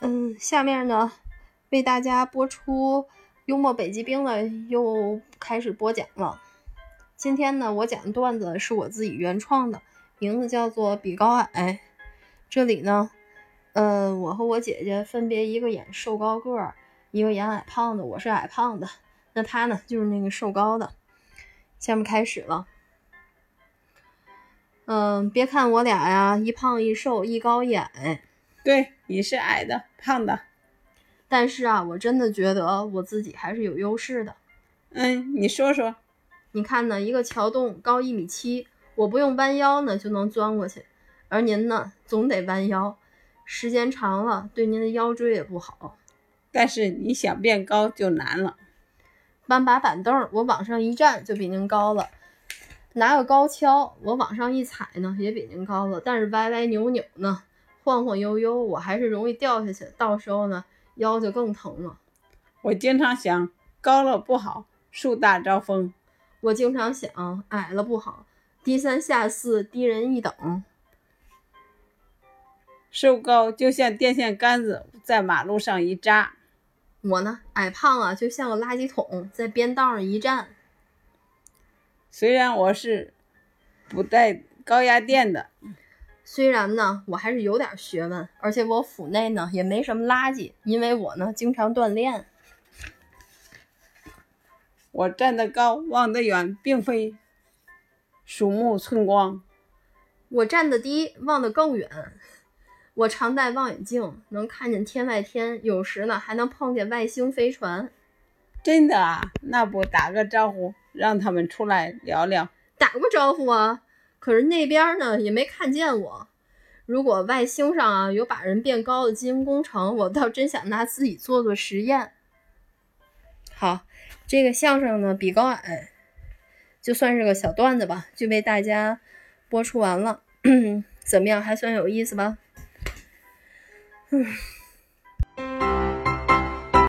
嗯，下面呢，为大家播出幽默北极冰了又开始播讲了。今天呢，我讲的段子是我自己原创的，名字叫做比高矮。这里呢，呃，我和我姐姐分别一个演瘦高个儿，一个演矮胖的。我是矮胖的，那她呢就是那个瘦高的。下面开始了。嗯，别看我俩呀，一胖一瘦，一高一矮。对，你是矮的，胖的，但是啊，我真的觉得我自己还是有优势的。嗯，你说说。你看呢，一个桥洞高一米七，我不用弯腰呢就能钻过去，而您呢总得弯腰，时间长了对您的腰椎也不好。但是你想变高就难了。搬把板凳，我往上一站就比您高了；拿个高跷，我往上一踩呢也比您高了。但是歪歪扭扭呢。晃晃悠悠，我还是容易掉下去，到时候呢腰就更疼了。我经常想高了不好，树大招风；我经常想矮了不好，低三下四，低人一等。瘦高就像电线杆子，在马路上一扎；我呢矮胖啊，就像个垃圾桶，在边道上一站。虽然我是不带高压电的。虽然呢，我还是有点学问，而且我府内呢也没什么垃圾，因为我呢经常锻炼。我站得高，望得远，并非鼠目寸光。我站得低，望得更远。我常戴望远镜，能看见天外天，有时呢还能碰见外星飞船。真的啊？那不打个招呼，让他们出来聊聊？打过招呼啊！可是那边呢也没看见我。如果外星上啊有把人变高的基因工程，我倒真想拿自己做做实验。好，这个相声呢比高矮，就算是个小段子吧，就被大家播出完了。怎么样，还算有意思吧？嗯。